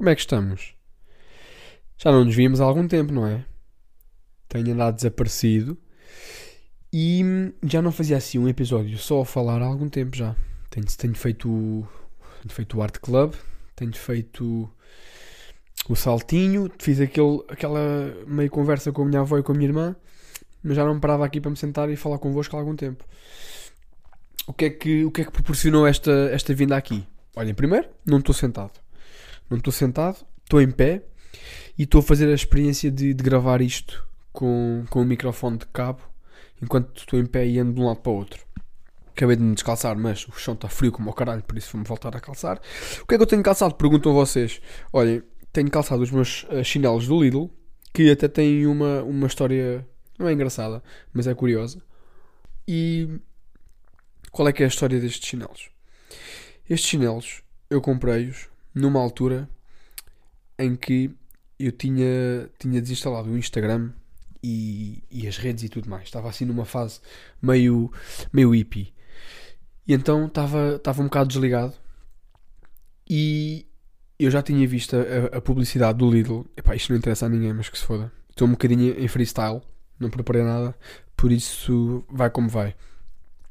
Como é que estamos? Já não nos víamos há algum tempo, não é? Tenho andado desaparecido e já não fazia assim um episódio só a falar há algum tempo já. Tenho, tenho feito, tenho feito o Art Club, tenho feito o saltinho, fiz aquele, aquela meio conversa com a minha avó e com a minha irmã, mas já não me parava aqui para me sentar e falar convosco há algum tempo. O que é que, o que, é que proporcionou esta, esta vinda aqui? Olhem, primeiro, não estou sentado. Não estou sentado, estou em pé e estou a fazer a experiência de, de gravar isto com, com o microfone de cabo enquanto estou em pé e ando de um lado para o outro. Acabei de me descalçar, mas o chão está frio como o caralho, por isso vou-me voltar a calçar. O que é que eu tenho calçado? Perguntam vocês. Olhem, tenho calçado os meus uh, chinelos do Lidl, que até têm uma, uma história, não é engraçada, mas é curiosa. E qual é que é a história destes chinelos? Estes chinelos eu comprei-os numa altura em que eu tinha, tinha desinstalado o Instagram e, e as redes e tudo mais. Estava assim numa fase meio, meio hippie. E então estava, estava um bocado desligado e eu já tinha visto a, a publicidade do Lidl. Epá, isto não interessa a ninguém, mas que se foda. Estou um bocadinho em freestyle, não preparei nada, por isso vai como vai.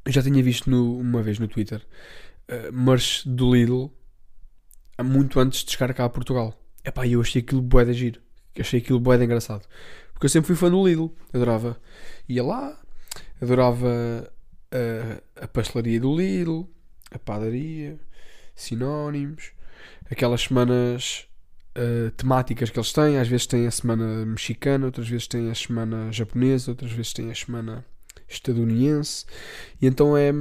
Eu já tinha visto no, uma vez no Twitter uh, merch do Lidl muito antes de chegar cá a Portugal. Epá, eu achei aquilo bué de giro. Achei aquilo bué de engraçado. Porque eu sempre fui fã do Lidl. Adorava. Ia lá, adorava a, a pastelaria do Lidl, a padaria, sinónimos, aquelas semanas uh, temáticas que eles têm. Às vezes têm a semana mexicana, outras vezes têm a semana japonesa, outras vezes têm a semana estadunidense. E então é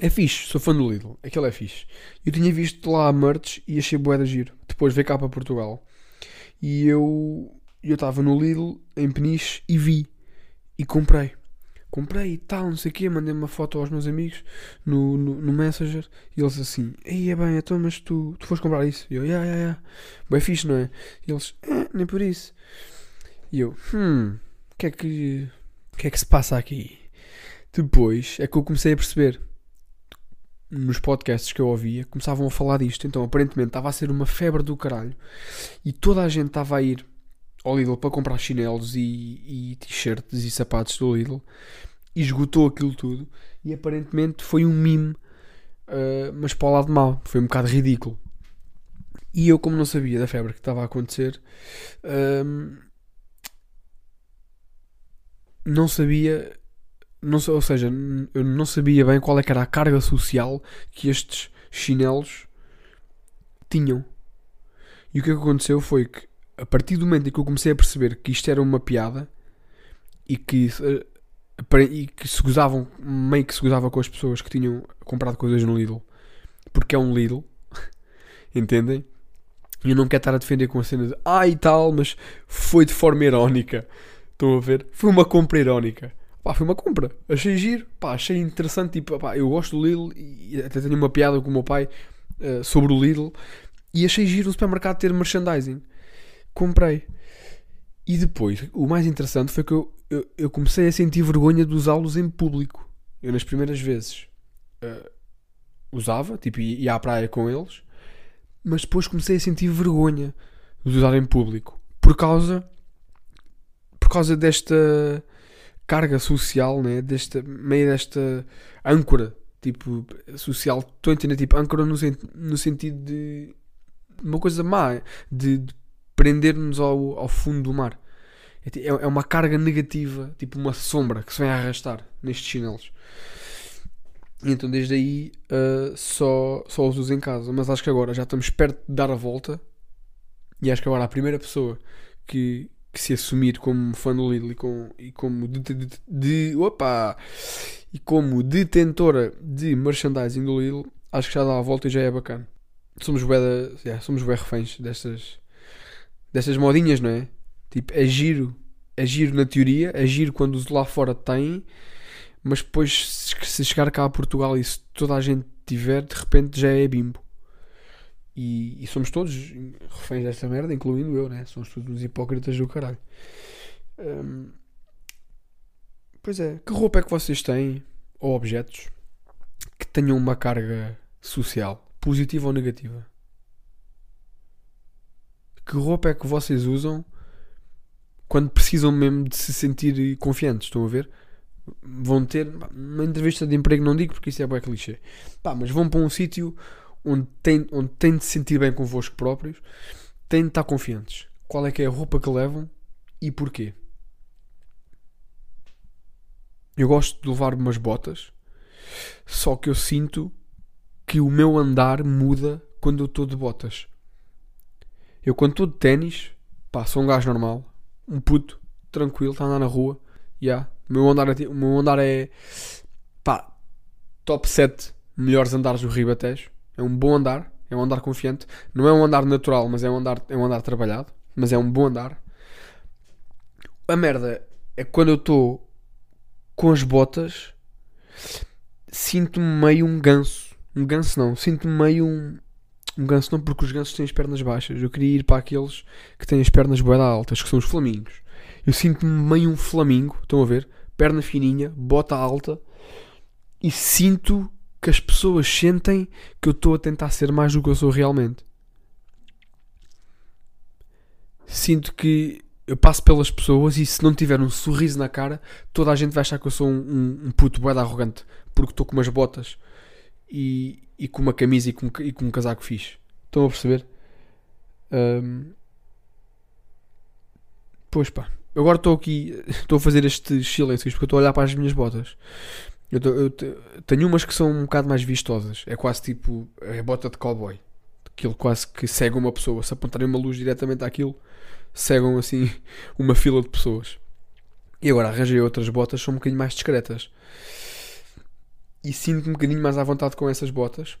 é fixe, sou fã do Lidl. Aquele é fixe. Eu tinha visto lá a merch e achei bué de giro. Depois veio cá para Portugal. E eu eu estava no Lidl, em Peniche, e vi. E comprei. Comprei e tal, não sei o quê. Mandei uma foto aos meus amigos no, no, no Messenger. E eles assim, ei, é bem, então, mas tu, tu foste comprar isso? E eu, yeah, yeah, yeah. Bem fixe, não é? E eles, eh, nem por isso. E eu, hum, o que é que, o que é que se passa aqui? Depois é que eu comecei a perceber nos podcasts que eu ouvia, começavam a falar disto. Então, aparentemente, estava a ser uma febre do caralho. E toda a gente estava a ir ao Lidl para comprar chinelos e, e t-shirts e sapatos do Lidl. E esgotou aquilo tudo. E aparentemente foi um mime, uh, mas para o lado mau. Foi um bocado ridículo. E eu, como não sabia da febre que estava a acontecer, um, não sabia não, ou seja, eu não sabia bem qual é era a carga social que estes chinelos tinham. E o que, é que aconteceu foi que, a partir do momento em que eu comecei a perceber que isto era uma piada e que, e que se gozavam, meio que se gozava com as pessoas que tinham comprado coisas no Lidl, porque é um Lidl, entendem? E eu não quero estar a defender com a cena de ah e tal, mas foi de forma irónica. Estão a ver? Foi uma compra irónica. Pá, foi uma compra. Achei giro, pá, achei interessante. Tipo, pá, eu gosto do Lidl e até tenho uma piada com o meu pai uh, sobre o Lidl. E achei giro o supermercado ter merchandising. Comprei. E depois, o mais interessante foi que eu, eu, eu comecei a sentir vergonha de usá-los em público. Eu, nas primeiras vezes, uh, usava, tipo, ia à praia com eles, mas depois comecei a sentir vergonha de usar em público por causa, por causa desta carga social, né? Desta, meio desta âncora, tipo, social. Estou a entender, tipo, âncora no, no sentido de uma coisa má, de, de prender-nos ao, ao fundo do mar. É, é, uma carga negativa, tipo uma sombra que se vem a arrastar nestes chinelos. E então desde aí uh, só, só os uso em casa. Mas acho que agora já estamos perto de dar a volta. E acho que agora a primeira pessoa que, que se assumir como fã do Lidl e, com, e como de, de, de, opa, e como detentora de merchandising do Lidl, acho que já dá a volta e já é bacana. Somos bem, yeah, somos bem reféns destas, destas modinhas, não é? Tipo, é giro, é giro na teoria, é giro quando os lá fora têm, mas depois se chegar cá a Portugal e se toda a gente tiver, de repente já é bimbo. E, e, somos todos reféns desta merda, incluindo eu, né? Somos todos uns hipócritas do caralho. Hum, pois é, que roupa é que vocês têm, ou objetos, que tenham uma carga social, positiva ou negativa? que roupa é que vocês usam quando precisam mesmo de se sentir confiantes? Estão a ver? Vão ter uma entrevista de emprego, não digo porque isso é bem clichê, pá, mas vão para um sítio onde têm, onde têm de se sentir bem convosco próprios, têm de estar confiantes. Qual é que é a roupa que levam e porquê? Eu gosto de levar umas botas, só que eu sinto que o meu andar muda quando eu estou de botas. Eu quando estou de ténis, pá, sou um gajo normal, um puto, tranquilo, está a andar na rua, já. Yeah. O meu andar é, o meu andar é pá, top 7 melhores andares do Ribatejo. É um bom andar, é um andar confiante. Não é um andar natural, mas é um andar, é um andar trabalhado. Mas é um bom andar. A merda é quando eu estou com as botas, sinto-me meio um ganso. Um ganso não, sinto-me meio um. Um ganso não, porque os gansos têm as pernas baixas. Eu queria ir para aqueles que têm as pernas boeda altas, que são os flamingos. Eu sinto-me meio um flamingo, estão a ver? Perna fininha, bota alta, e sinto que as pessoas sentem que eu estou a tentar ser mais do que eu sou realmente. Sinto que eu passo pelas pessoas e se não tiver um sorriso na cara, toda a gente vai achar que eu sou um, um, um puto boeda arrogante porque estou com umas botas e, e com uma camisa e com, e com um casaco fixe. Estão a perceber? Um, pois pá. Agora estou aqui, estou a fazer estes silêncios porque estou a olhar para as minhas botas. Eu, tô, eu tenho umas que são um bocado mais vistosas. É quase tipo a bota de cowboy. Aquilo quase que cega uma pessoa. Se apontarem uma luz diretamente àquilo, cegam assim uma fila de pessoas. E agora arranjei outras botas, são um bocadinho mais discretas. E sinto-me um bocadinho mais à vontade com essas botas.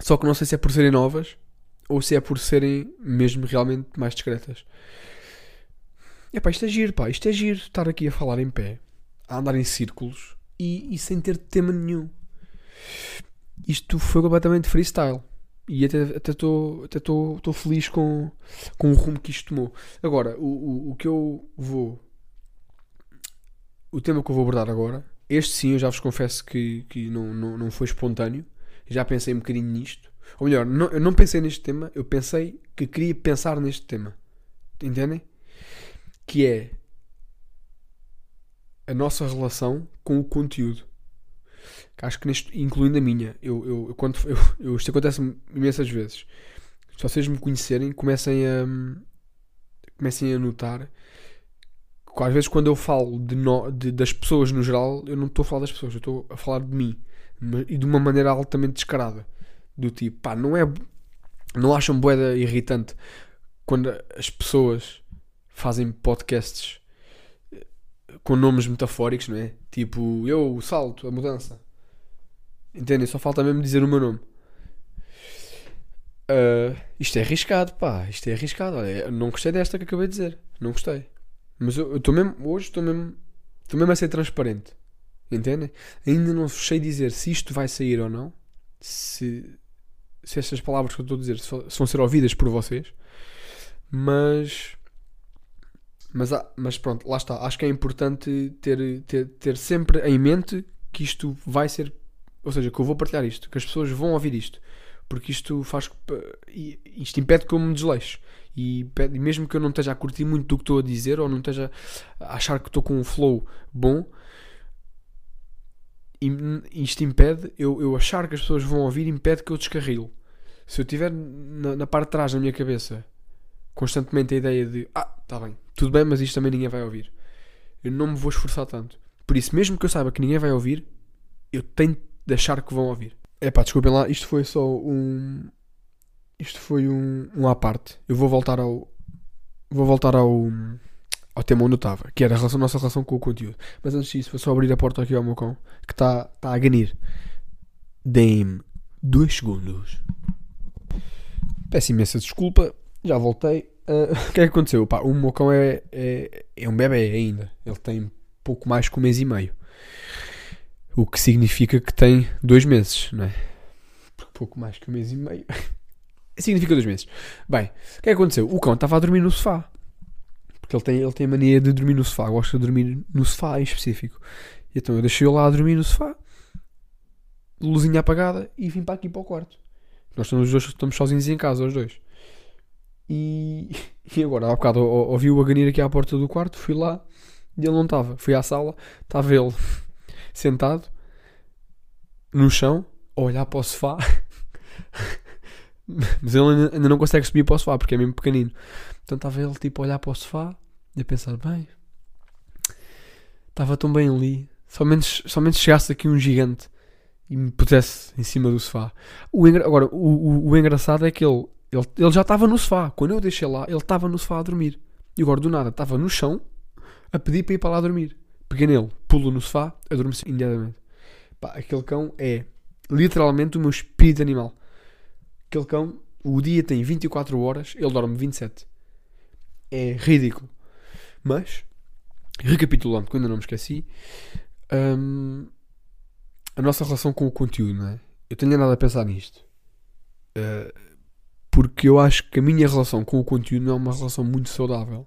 Só que não sei se é por serem novas ou se é por serem mesmo realmente mais discretas. É pá, isto é giro, pá, isto é giro estar aqui a falar em pé, a andar em círculos e, e sem ter tema nenhum. Isto foi completamente freestyle. E até estou até até feliz com, com o rumo que isto tomou. Agora, o, o, o que eu vou. O tema que eu vou abordar agora, este sim, eu já vos confesso que, que não, não, não foi espontâneo. Já pensei um bocadinho nisto. Ou melhor, não, eu não pensei neste tema, eu pensei que queria pensar neste tema. Entendem? Que é a nossa relação com o conteúdo. Acho que neste, incluindo a minha, eu, eu, eu quando, eu, eu, isto acontece imensas vezes. Se vocês me conhecerem, comecem a, comecem a notar que às vezes quando eu falo de, no, de das pessoas no geral, eu não estou a falar das pessoas, eu estou a falar de mim. E de uma maneira altamente descarada. Do tipo, pá, não é. Não acham boeda irritante quando as pessoas fazem podcasts com nomes metafóricos, não é? Tipo, eu, o salto, a mudança. Entendem? Só falta mesmo dizer o meu nome. Uh, isto é arriscado, pá. Isto é arriscado. Olha, não gostei desta que acabei de dizer. Não gostei. Mas eu estou mesmo, hoje estou mesmo, estou mesmo a ser transparente. Entendem? Ainda não sei dizer se isto vai sair ou não. Se, se estas palavras que eu estou a dizer se vão ser ouvidas por vocês. Mas mas, mas pronto, lá está. Acho que é importante ter, ter, ter sempre em mente que isto vai ser. Ou seja, que eu vou partilhar isto, que as pessoas vão ouvir isto. Porque isto faz. Isto impede que eu me desleixe. E mesmo que eu não esteja a curtir muito do que estou a dizer, ou não esteja a achar que estou com um flow bom, isto impede, eu, eu achar que as pessoas vão ouvir, impede que eu descarrilo. Se eu tiver na, na parte de trás da minha cabeça constantemente a ideia de ah, está bem, tudo bem, mas isto também ninguém vai ouvir. Eu não me vou esforçar tanto. Por isso, mesmo que eu saiba que ninguém vai ouvir, eu tenho de achar que vão ouvir. É pá, desculpem lá, isto foi só um. Isto foi um, um à parte. Eu vou voltar ao. Vou voltar ao. Ao tema onde eu estava, que era a, relação, nossa relação com o conteúdo. Mas antes disso, vou só abrir a porta aqui ao meu cão, que está tá a ganir. Deem-me dois segundos. Peço imensa desculpa, já voltei. Uh, o que é que aconteceu? Pá, o meu cão é, é, é um bebê ainda. Ele tem pouco mais que um mês e meio. O que significa que tem dois meses, não é? Pouco mais que um mês e meio. significa dois meses. Bem, o que é que aconteceu? O cão estava a dormir no sofá. Porque ele tem, ele tem a mania de dormir no sofá. Gosta de dormir no sofá em específico. Então eu deixei-o lá a dormir no sofá. Luzinha apagada. E vim para aqui para o quarto. Nós estamos, estamos sozinhos em casa, os dois. E E agora, há bocado, ou- ouvi-o a ganir aqui à porta do quarto, fui lá e ele não estava. Fui à sala, estava ele sentado no chão, a olhar para o sofá. Mas ele ainda, ainda não consegue subir para o sofá porque é mesmo pequenino. Então estava ele tipo a olhar para o sofá e a pensar: bem, estava tão bem ali. Somente, somente chegasse aqui um gigante e me pusesse em cima do sofá. O engra- Agora, o, o, o engraçado é que ele, ele, ele já estava no sofá. Quando eu deixei lá, ele estava no sofá a dormir. E agora, do nada, estava no chão a pedir para ir para lá dormir. Peguei nele, pulo no sofá, adormeci imediatamente. Pá, aquele cão é literalmente o meu espírito animal. Aquele cão, o dia tem 24 horas, ele dorme 27. É ridículo. Mas, recapitulando, que ainda não me esqueci, hum, a nossa relação com o conteúdo, não é? Eu tenho andado a pensar nisto. Uh, porque eu acho que a minha relação com o conteúdo não é uma relação muito saudável.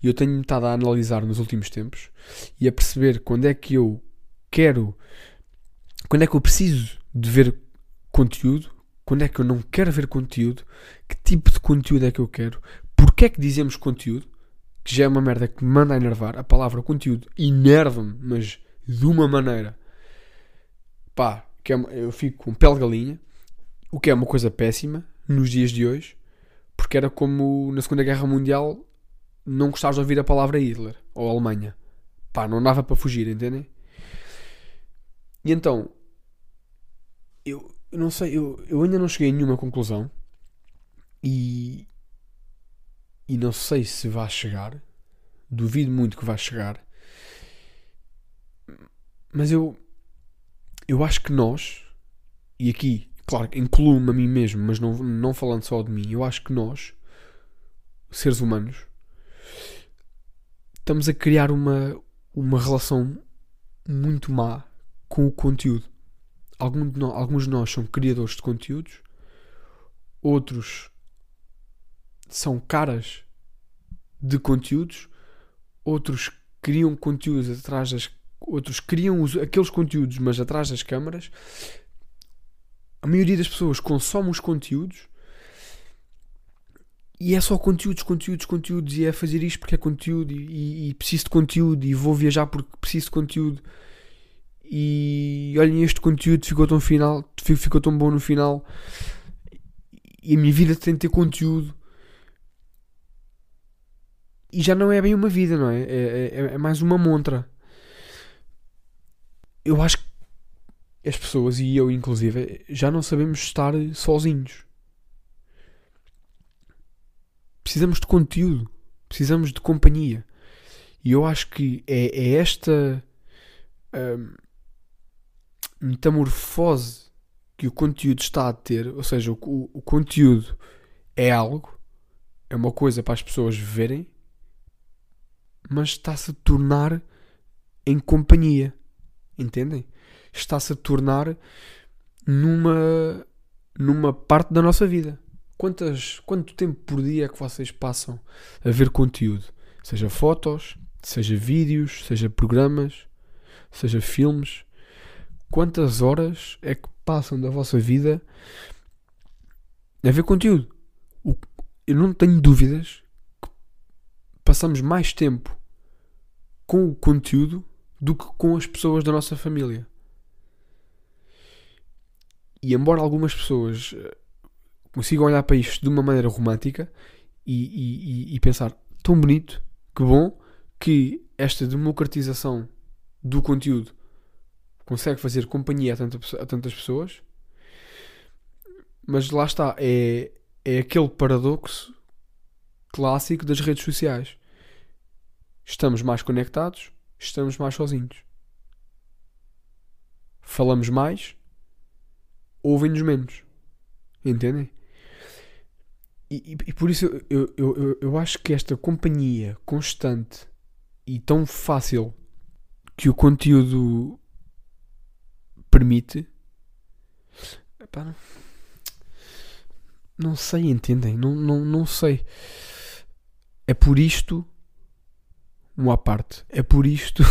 E eu tenho estado a analisar nos últimos tempos e a perceber quando é que eu quero, quando é que eu preciso de ver conteúdo, quando é que eu não quero ver conteúdo, que tipo de conteúdo é que eu quero, porque é que dizemos conteúdo, que já é uma merda que me manda enervar. A palavra conteúdo enerva-me, mas de uma maneira pá, que é uma- eu fico com pele de galinha, o que é uma coisa péssima nos dias de hoje, porque era como na Segunda Guerra Mundial não gostares de ouvir a palavra Hitler ou Alemanha. Pá, não dava para fugir, entendem? E então, eu, eu não sei, eu, eu ainda não cheguei a nenhuma conclusão e, e não sei se vai chegar, duvido muito que vá chegar, mas eu, eu acho que nós, e aqui, claro, incluo-me a mim mesmo, mas não, não falando só de mim, eu acho que nós, seres humanos, estamos a criar uma, uma relação muito má com o conteúdo. Algum de nó- alguns de nós são criadores de conteúdos, outros são caras de conteúdos, outros criam conteúdos atrás das outros criam os- aqueles conteúdos, mas atrás das câmaras. A maioria das pessoas consome os conteúdos e é só conteúdos, conteúdos, conteúdos, e é fazer isto porque é conteúdo, e, e- preciso de conteúdo, e vou viajar porque preciso de conteúdo. E olhem, este conteúdo ficou tão final, fi- ficou tão bom no final, e a minha vida tem de ter conteúdo. E já não é bem uma vida, não é? É, é- é mais uma montra eu acho que as pessoas, e eu inclusive, já não sabemos estar sozinhos. Precisamos de conteúdo, precisamos de companhia. E eu acho que é, é esta hum, metamorfose que o conteúdo está a ter, ou seja, o, o- o conteúdo é algo, é uma coisa para as pessoas verem, mas está-se a tornar em companhia. Entendem? Está-se a tornar numa, numa parte da nossa vida. Quantas, quanto tempo por dia é que vocês passam a ver conteúdo? Seja fotos, seja vídeos, seja programas, seja filmes. Quantas horas é que passam da vossa vida a ver conteúdo? Eu não tenho dúvidas que passamos mais tempo com o conteúdo do que com as pessoas da nossa família. E embora algumas pessoas eh, consigam olhar para isto de uma maneira romântica e, e- e- pensar tão bonito, que bom, que esta democratização do conteúdo consegue fazer companhia a, tanta a tantas pessoas, mas lá está, é, é aquele paradoxo clássico das redes sociais. Estamos mais conectados, estamos mais sozinhos. Falamos mais, ouvem-nos menos. Entendem? E, e- e por isso eu, eu, eu, eu- acho que esta companhia constante e tão fácil que o conteúdo permite. Epá, não, não sei, entendem? Não, não, não sei. É por isto um à parte. É por isto,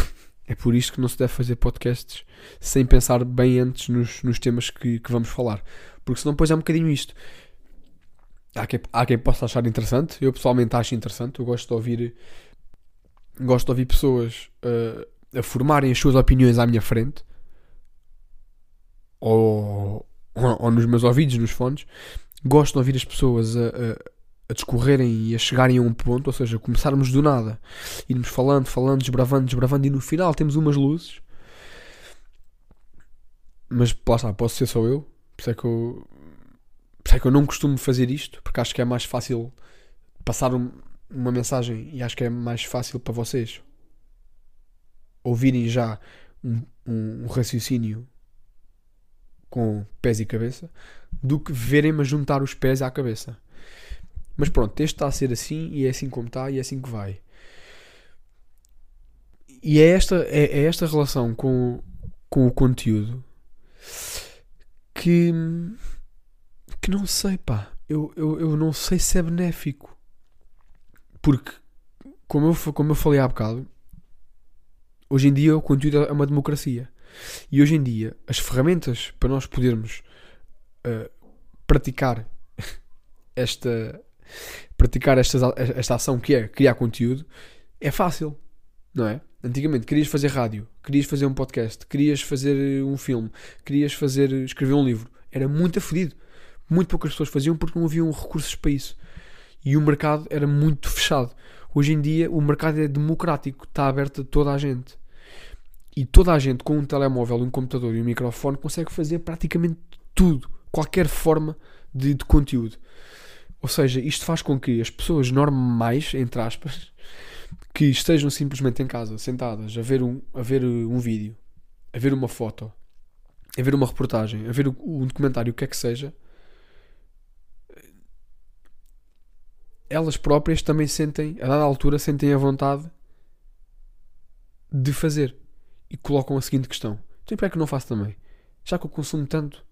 é por isto que não se deve fazer podcasts sem pensar bem antes nos, nos temas que, que vamos falar. Porque senão depois é um bocadinho isto. há quem, há quem possa achar interessante. Eu pessoalmente acho interessante. Eu gosto de ouvir, gosto de ouvir pessoas uh, a formarem as suas opiniões à minha frente. Ou, ou, ou, nos meus ouvidos, nos fones. Gosto de ouvir as pessoas a, a, discorrerem e a chegarem a um ponto, ou seja, começarmos do nada, irmos falando, falando, desbravando, desbravando, e no final temos umas luzes. Mas lá está, posso ser só eu. Por isso é que eu, por isso é que eu não costumo fazer isto, porque acho que é mais fácil passar um, uma mensagem e acho que é mais fácil para vocês ouvirem já um, um, um raciocínio com pés e cabeça do que verem-me juntar os pés à cabeça. Mas pronto, este está a ser assim e é assim como está e é assim que vai. E é esta, é, é esta relação com, com o conteúdo que, que não sei, pá. Eu, eu, eu não sei se é benéfico. Porque, como eu, como eu falei há bocado, hoje em dia o conteúdo é uma democracia. E hoje em dia, as ferramentas para nós podermos uh, praticar esta, praticar esta, ação que é criar conteúdo é fácil, não é? Antigamente querias fazer rádio, querias fazer um podcast, querias fazer um filme, querias fazer escrever um livro, era muito afedido. Muito poucas pessoas faziam porque não haviam recursos para isso. E o mercado era muito fechado. Hoje em dia o mercado é democrático, está aberto a toda a gente. E toda a gente com um telemóvel, um computador e um microfone consegue fazer praticamente tudo, qualquer forma de, de conteúdo. Ou seja, isto faz com que as pessoas normais, entre aspas, que estejam simplesmente em casa, sentadas, a ver um, a ver um vídeo, a ver uma foto, a ver uma reportagem, a ver um documentário, o que é que seja, elas próprias também sentem, a dada altura, sentem a vontade de fazer. E colocam a seguinte questão: então, por é que não faço também? Já que eu consumo tanto,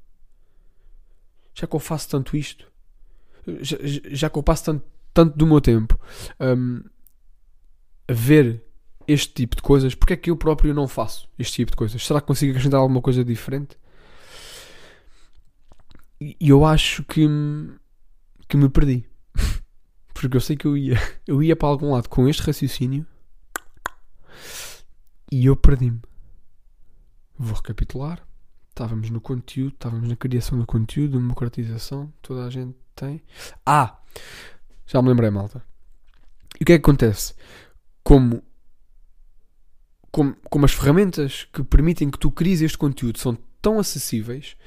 já que eu faço tanto isto, já, já que eu passo tanto, tanto do meu tempo um, a ver este tipo de coisas, porque é que eu próprio não faço este tipo de coisas? Será que consigo acrescentar alguma coisa diferente? E eu acho que, que me perdi. Porque eu sei que eu ia, eu ia para algum lado com este raciocínio e eu perdi-me. Vou recapitular. Estávamos no conteúdo, estávamos na criação do conteúdo, democratização, toda a gente tem. Ah! Já me lembrei, malta. E o que é que acontece? Como, como, como as ferramentas que permitem que tu cries este conteúdo são tão acessíveis,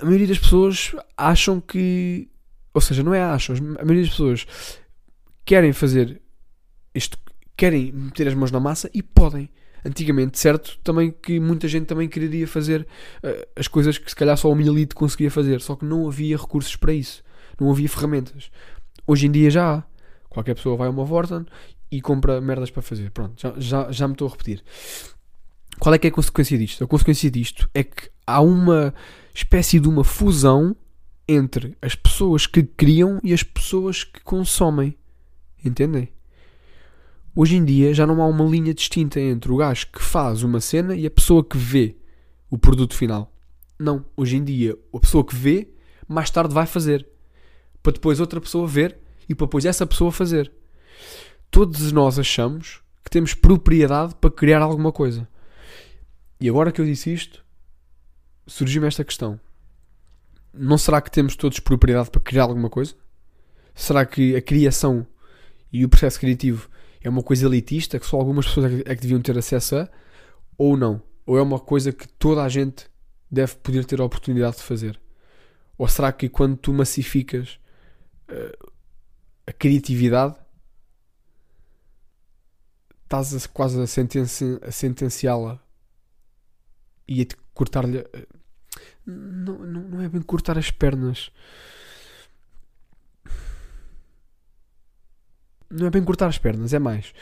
a maioria das pessoas acham que. Ou seja, não é acham, a maioria das pessoas querem fazer isto, querem meter as mãos na massa e podem. Antigamente, certo, também que muita gente também queria fazer uh, as coisas que se calhar só uma elite conseguia fazer, só que não havia recursos para isso, não havia ferramentas. Hoje em dia já há. Qualquer pessoa vai a uma Vorten e compra merdas para fazer. Pronto, já, já, já me estou a repetir. Qual é que é a consequência disto? A consequência disto é que há uma espécie de uma fusão entre as pessoas que criam e as pessoas que consomem. Entendem? Hoje em dia já não há uma linha distinta entre o gajo que faz uma cena e a pessoa que vê o produto final. Não. Hoje em dia, a pessoa que vê, mais tarde vai fazer. Para depois outra pessoa ver e para depois essa pessoa fazer. Todos nós achamos que temos propriedade para criar alguma coisa. E agora que eu disse isto, surgiu-me esta questão. Não será que temos todos propriedade para criar alguma coisa? Será que a criação e o processo criativo é uma coisa elitista que só algumas pessoas é que, é deviam ter acesso a, ou não? Ou é uma coisa que toda a gente deve poder ter a oportunidade de fazer? Ou será que quando tu massificas uh, a criatividade estás a, quase a, sentenci, a sentenciá-la e a cortar-lhe. Uh, não, não, não é bem cortar as pernas não é bem cortar as pernas, é mais.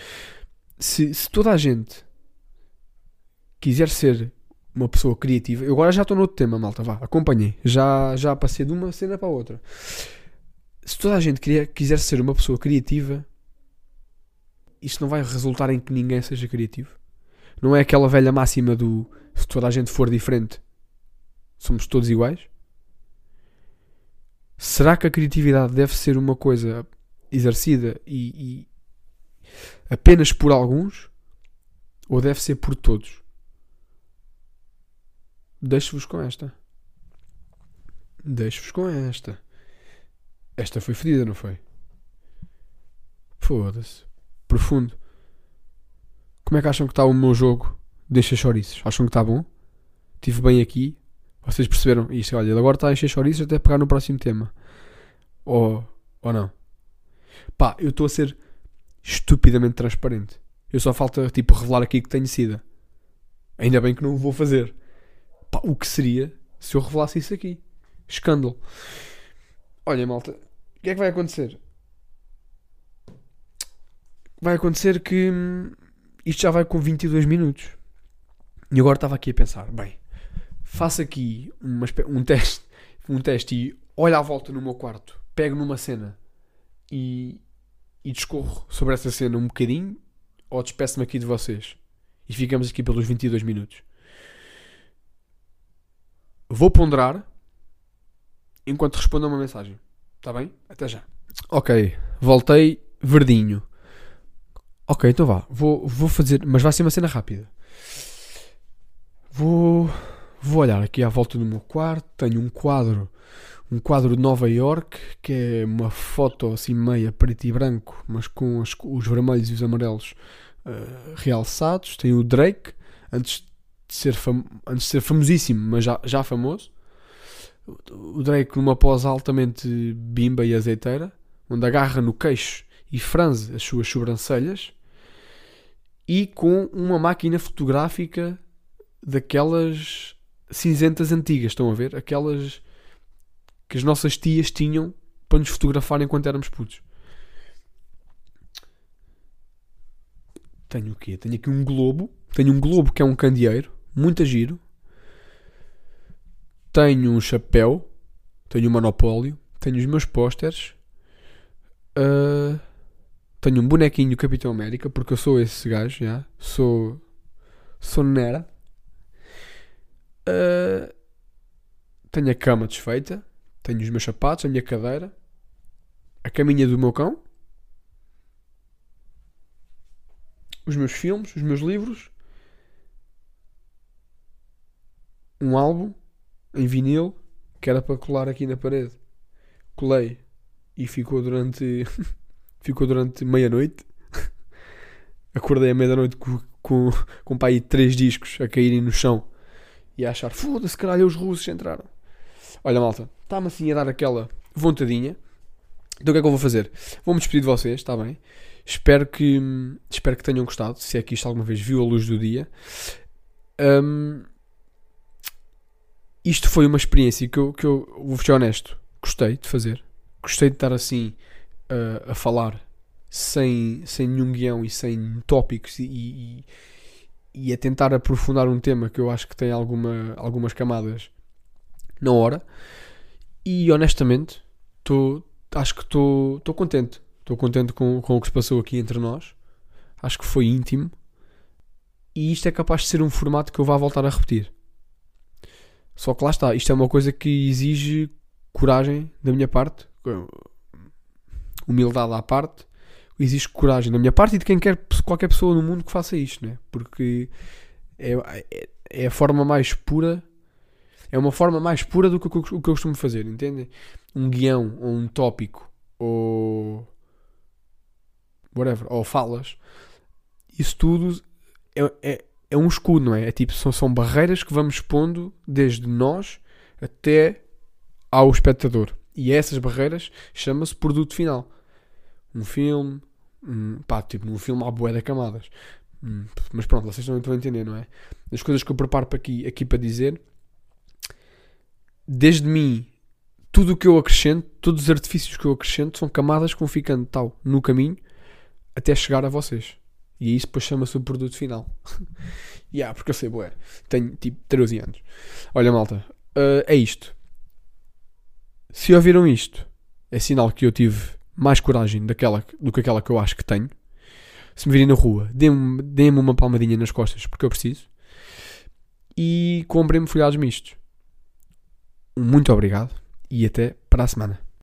Se, se toda a gente quiser ser uma pessoa criativa, eu agora já estou no outro tema, malta, vá, acompanhei. Já, já passei de uma cena para a outra. Se toda a gente queria, quiser ser uma pessoa criativa, isto não vai resultar em que ninguém seja criativo. Não é aquela velha máxima do se toda a gente for diferente, somos todos iguais. Será que a criatividade deve ser uma coisa exercida e, e apenas por alguns? Ou deve ser por todos? Deixo-vos com esta. Deixo-vos com esta. Esta foi fedida, não foi? Foda-se. Profundo. Como é que acham que está o meu jogo de encher chouriços? Acham que está bom? Estive bem aqui? Vocês perceberam isto? Olha, ele agora está a encher chouriços até pegar no próximo tema. Ou, ou não? Pá, eu estou a ser estupidamente transparente. Eu só falta, tipo, revelar aqui que tenho sida. Ainda bem que não o vou fazer. Pá, o que seria se eu revelasse isso aqui? Escândalo. Olha, malta, o que é que vai acontecer? Vai acontecer que hum, isto já vai com 22 minutos. E agora estava aqui a pensar, bem, faço aqui uma, um teste, um teste e olho à volta no meu quarto, pego numa cena e, e discorro sobre essa cena um bocadinho ou despeço-me aqui de vocês e ficamos aqui pelos 22 minutos. Vou ponderar enquanto respondo a uma mensagem. Está bem? Até já. Ok, voltei verdinho. Ok, então vá. Vou, vou fazer, mas vai ser uma cena rápida. Vou, vou olhar aqui à volta do meu quarto. Tenho um quadro, um quadro de Nova York, que é uma foto assim meia preto e branco, mas com os, os vermelhos e os amarelos uh, realçados. Tem o Drake, antes de ser, fam antes de ser famosíssimo, mas já, já famoso. O Drake numa pose altamente bimba e azeiteira, onde agarra no queixo e franze as suas sobrancelhas e com uma máquina fotográfica daquelas cinzentas antigas, estão a ver? Aquelas que as nossas tias tinham para nos fotografar enquanto éramos putos. Tenho o quê? Tenho aqui um globo. Tenho um globo que é um candeeiro, muito giro. Tenho um chapéu. Tenho um monopólio. Tenho os meus pósteres. Uh, tenho um bonequinho Capitão América, porque eu sou esse gajo, já. Sou. Sou nera. Uh, tenho a cama desfeita. Tenho os meus sapatos, a minha cadeira. A caminha do meu cão. Os meus filmes, os meus livros. Um álbum em vinil que era para colar aqui na parede. Colei e ficou durante ficou durante meia-noite. Acordei à meia-noite com, com, com pai três discos a caírem no chão e a achar: foda-se, caralho, os russos entraram. Olha, malta, está-me assim a dar aquela vontadinha. Então o que é que eu vou fazer? Vou-me despedir de vocês, está bem? Espero que, espero que tenham gostado. Se é que isto alguma vez viu a luz do dia. Um, isto foi uma experiência que eu, que eu vou ser honesto. Gostei de fazer. Gostei de estar assim a, a falar sem, sem nenhum guião e sem tópicos e, e, e, a tentar aprofundar um tema que eu acho que tem alguma, algumas camadas na hora. E honestamente, tô, acho que estou contente. Estou contente com, com o que se passou aqui entre nós. Acho que foi íntimo. E isto é capaz de ser um formato que eu vá voltar a repetir. Só que lá está, isto é uma coisa que exige coragem da minha parte humildade à parte, existe coragem da minha parte e de quem quer qualquer pessoa no mundo que faça isto, né? Porque é, é, é a forma mais pura, é uma forma mais pura do que o que eu costumo fazer, entendem? Um guião ou um tópico ou whatever, ou falas, isso tudo é, é, é um escudo, não é? É tipo, são, são barreiras que vamos expondo desde nós até ao espectador. E essas barreiras chama-se produto final um filme, um, pá, tipo, num filme há bué de camadas. Hum, mas pronto, vocês não estão a entender, não é? As coisas que eu preparo para aqui, aqui para dizer, desde mim, tudo o que eu acrescento, todos os artifícios que eu acrescento são camadas que vão ficando tal no caminho até chegar a vocês. E isso depois chama-se o produto final. yeah, porque eu sei, boé. Tenho tipo 13 anos. Olha, malta, uh, é isto. Se ouviram isto, é sinal que eu tive mais coragem daquela, do que aquela que eu acho que tenho. Se me virem na rua, dê uma palmadinha nas costas porque eu preciso. E comprem-me folhados mistos. Muito obrigado e até para a semana.